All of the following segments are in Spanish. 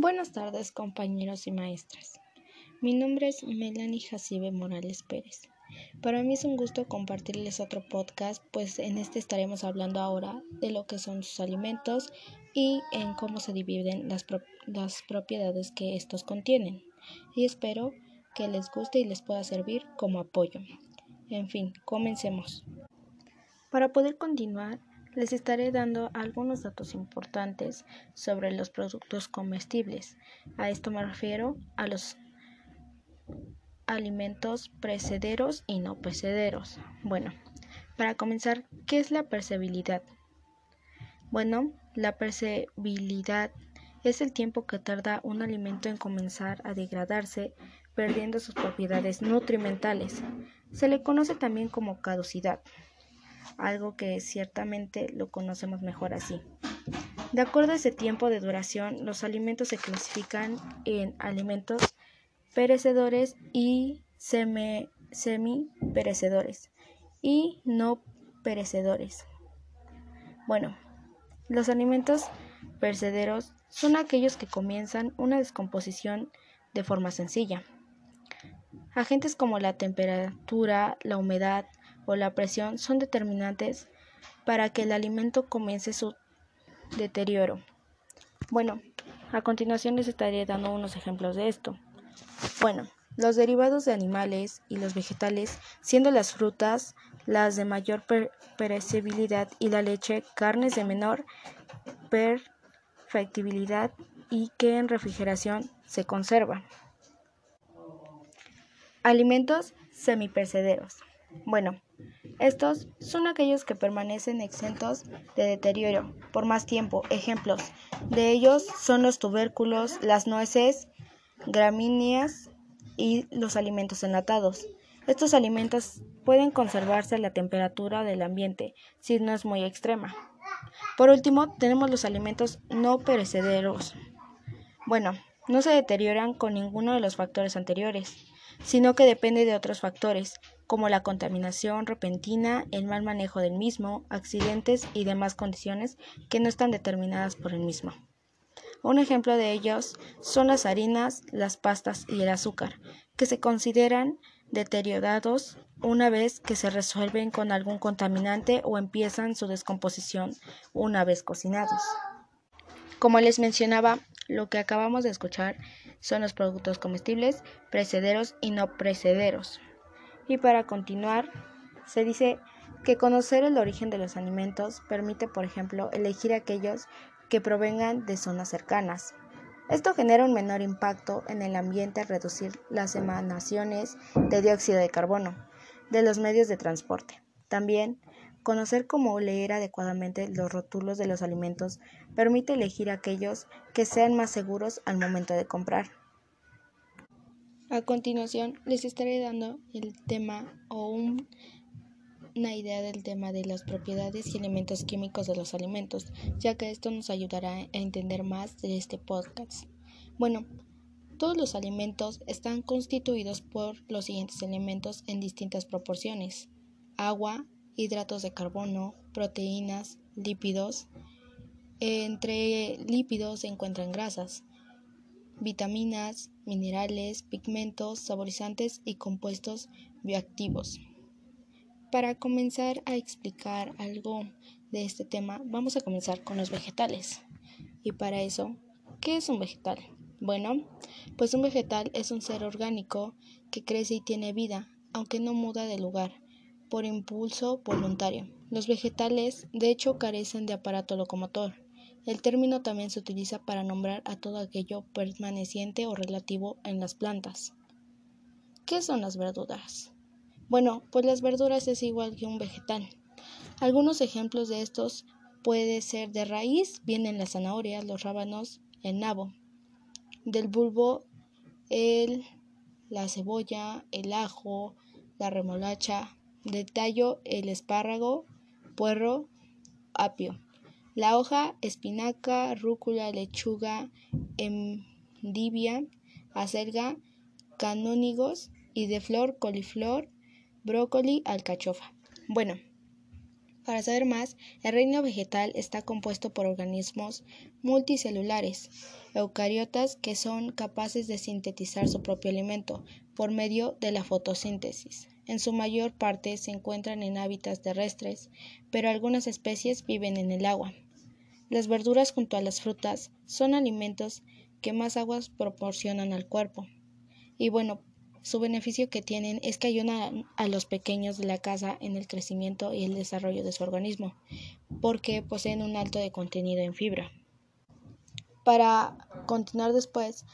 Buenas tardes compañeros y maestras. Mi nombre es Melanie Jacibe Morales Pérez. Para mí es un gusto compartirles otro podcast, pues en este estaremos hablando ahora de lo que son sus alimentos y en cómo se dividen las, las propiedades que estos contienen. Y espero que les guste y les pueda servir como apoyo. En fin, comencemos. Para poder continuar, les estaré dando algunos datos importantes sobre los productos comestibles. A esto me refiero a los alimentos precederos y no precederos. Bueno, para comenzar, ¿qué es la percebilidad? Bueno, la percebilidad es el tiempo que tarda un alimento en comenzar a degradarse, perdiendo sus propiedades nutrimentales. Se le conoce también como caducidad algo que ciertamente lo conocemos mejor así. De acuerdo a ese tiempo de duración, los alimentos se clasifican en alimentos perecedores y semi perecedores y no perecedores. Bueno, los alimentos perecederos son aquellos que comienzan una descomposición de forma sencilla. Agentes como la temperatura, la humedad, o la presión son determinantes para que el alimento comience su deterioro. Bueno, a continuación les estaré dando unos ejemplos de esto. Bueno, los derivados de animales y los vegetales, siendo las frutas las de mayor perecibilidad y la leche, carnes de menor perfectibilidad y que en refrigeración se conservan. Alimentos semipercederos. Bueno, estos son aquellos que permanecen exentos de deterioro por más tiempo. Ejemplos de ellos son los tubérculos, las nueces, gramíneas y los alimentos enlatados. Estos alimentos pueden conservarse a la temperatura del ambiente si no es muy extrema. Por último, tenemos los alimentos no perecederos. Bueno, no se deterioran con ninguno de los factores anteriores, sino que depende de otros factores como la contaminación repentina, el mal manejo del mismo, accidentes y demás condiciones que no están determinadas por el mismo. Un ejemplo de ellos son las harinas, las pastas y el azúcar, que se consideran deteriorados una vez que se resuelven con algún contaminante o empiezan su descomposición una vez cocinados. Como les mencionaba, lo que acabamos de escuchar son los productos comestibles, precederos y no precederos. Y para continuar, se dice que conocer el origen de los alimentos permite, por ejemplo, elegir aquellos que provengan de zonas cercanas. Esto genera un menor impacto en el ambiente al reducir las emanaciones de dióxido de carbono de los medios de transporte. También, conocer cómo leer adecuadamente los rótulos de los alimentos permite elegir aquellos que sean más seguros al momento de comprar. A continuación les estaré dando el tema o una idea del tema de las propiedades y elementos químicos de los alimentos, ya que esto nos ayudará a entender más de este podcast. Bueno, todos los alimentos están constituidos por los siguientes elementos en distintas proporciones. Agua, hidratos de carbono, proteínas, lípidos. Entre lípidos se encuentran grasas, vitaminas, minerales, pigmentos, saborizantes y compuestos bioactivos. Para comenzar a explicar algo de este tema, vamos a comenzar con los vegetales. Y para eso, ¿qué es un vegetal? Bueno, pues un vegetal es un ser orgánico que crece y tiene vida, aunque no muda de lugar, por impulso voluntario. Los vegetales, de hecho, carecen de aparato locomotor el término también se utiliza para nombrar a todo aquello permaneciente o relativo en las plantas. ¿Qué son las verduras? Bueno, pues las verduras es igual que un vegetal. Algunos ejemplos de estos puede ser de raíz, vienen las zanahorias, los rábanos, el nabo. Del bulbo, el, la cebolla, el ajo, la remolacha. De tallo, el espárrago, puerro, apio. La hoja, espinaca, rúcula, lechuga, endivia, acelga, canónigos y de flor, coliflor, brócoli, alcachofa. Bueno, para saber más, el reino vegetal está compuesto por organismos multicelulares eucariotas que son capaces de sintetizar su propio alimento por medio de la fotosíntesis. En su mayor parte se encuentran en hábitats terrestres, pero algunas especies viven en el agua. Las verduras junto a las frutas son alimentos que más aguas proporcionan al cuerpo. Y bueno, su beneficio que tienen es que ayudan a los pequeños de la casa en el crecimiento y el desarrollo de su organismo, porque poseen un alto contenido en fibra. Para continuar después,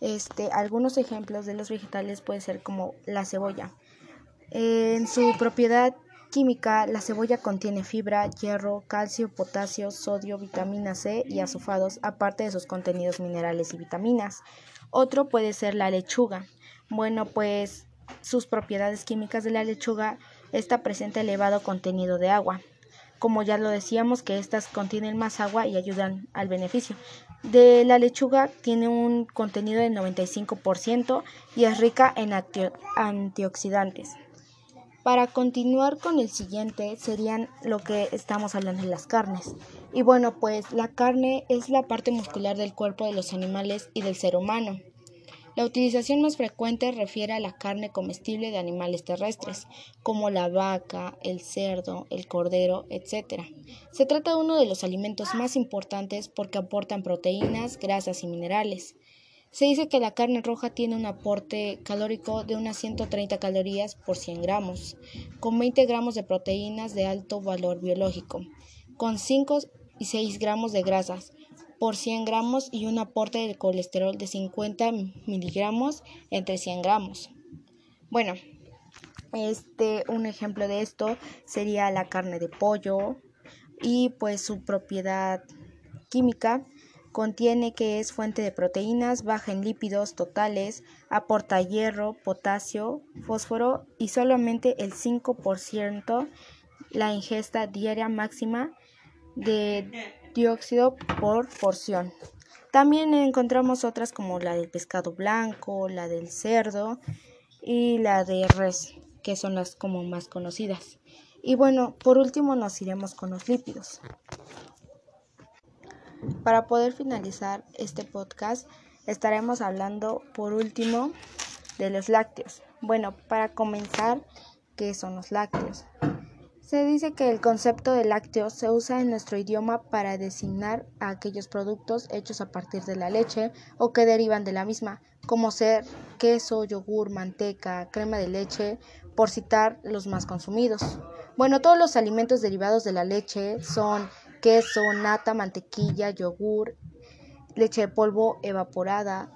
este, algunos ejemplos de los vegetales puede ser como la cebolla. En su propiedad química, la cebolla contiene fibra, hierro, calcio, potasio, sodio, vitamina C y azufados, aparte de sus contenidos minerales y vitaminas. Otro puede ser la lechuga. Bueno, pues sus propiedades químicas de la lechuga está presente elevado contenido de agua. Como ya lo decíamos, que estas contienen más agua y ayudan al beneficio. De la lechuga tiene un contenido del 95% y es rica en antioxidantes. Para continuar con el siguiente serían lo que estamos hablando de las carnes. Y bueno, pues la carne es la parte muscular del cuerpo de los animales y del ser humano. La utilización más frecuente refiere a la carne comestible de animales terrestres, como la vaca, el cerdo, el cordero, etc. Se trata de uno de los alimentos más importantes porque aportan proteínas, grasas y minerales. Se dice que la carne roja tiene un aporte calórico de unas 130 calorías por 100 gramos, con 20 gramos de proteínas de alto valor biológico, con 5 y 6 gramos de grasas, por 100 gramos y un aporte de colesterol de 50 miligramos entre 100 gramos. Bueno, este, un ejemplo de esto sería la carne de pollo y pues su propiedad química contiene que es fuente de proteínas, baja en lípidos totales, aporta hierro, potasio, fósforo y solamente el 5% la ingesta diaria máxima de dióxido por porción. También encontramos otras como la del pescado blanco, la del cerdo y la de res, que son las como más conocidas. Y bueno, por último nos iremos con los lípidos. Para poder finalizar este podcast, estaremos hablando por último de los lácteos. Bueno, para comenzar, ¿qué son los lácteos? Se dice que el concepto de lácteos se usa en nuestro idioma para designar a aquellos productos hechos a partir de la leche o que derivan de la misma, como ser queso, yogur, manteca, crema de leche, por citar los más consumidos. Bueno, todos los alimentos derivados de la leche son queso, nata, mantequilla, yogur, leche de polvo evaporada,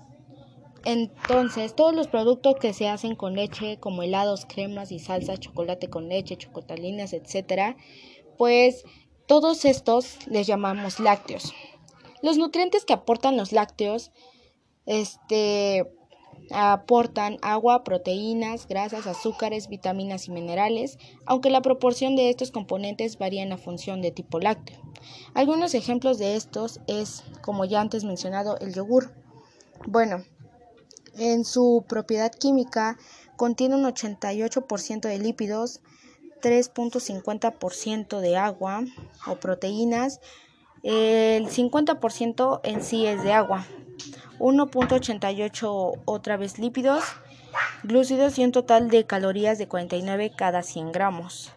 entonces, todos los productos que se hacen con leche, como helados, cremas y salsas, chocolate con leche, chocotalinas, etcétera, pues todos estos les llamamos lácteos. Los nutrientes que aportan los lácteos, este, aportan agua, proteínas, grasas, azúcares, vitaminas y minerales, aunque la proporción de estos componentes varía en función de tipo lácteo. Algunos ejemplos de estos es, como ya antes mencionado, el yogur. Bueno, en su propiedad química contiene un 88% de lípidos, 3.50% de agua o proteínas, el 50% en sí es de agua, 1.88 otra vez lípidos, glúcidos y un total de calorías de 49 cada 100 gramos.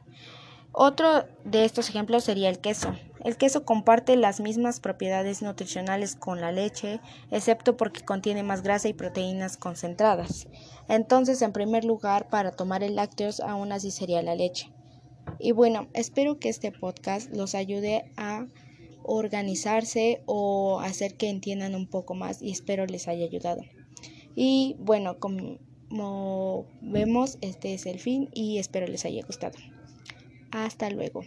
Otro de estos ejemplos sería el queso. El queso comparte las mismas propiedades nutricionales con la leche, excepto porque contiene más grasa y proteínas concentradas. Entonces, en primer lugar, para tomar el lácteos, aún así sería la leche. Y bueno, espero que este podcast los ayude a organizarse o hacer que entiendan un poco más y espero les haya ayudado. Y bueno, como vemos, este es el fin y espero les haya gustado. Hasta luego.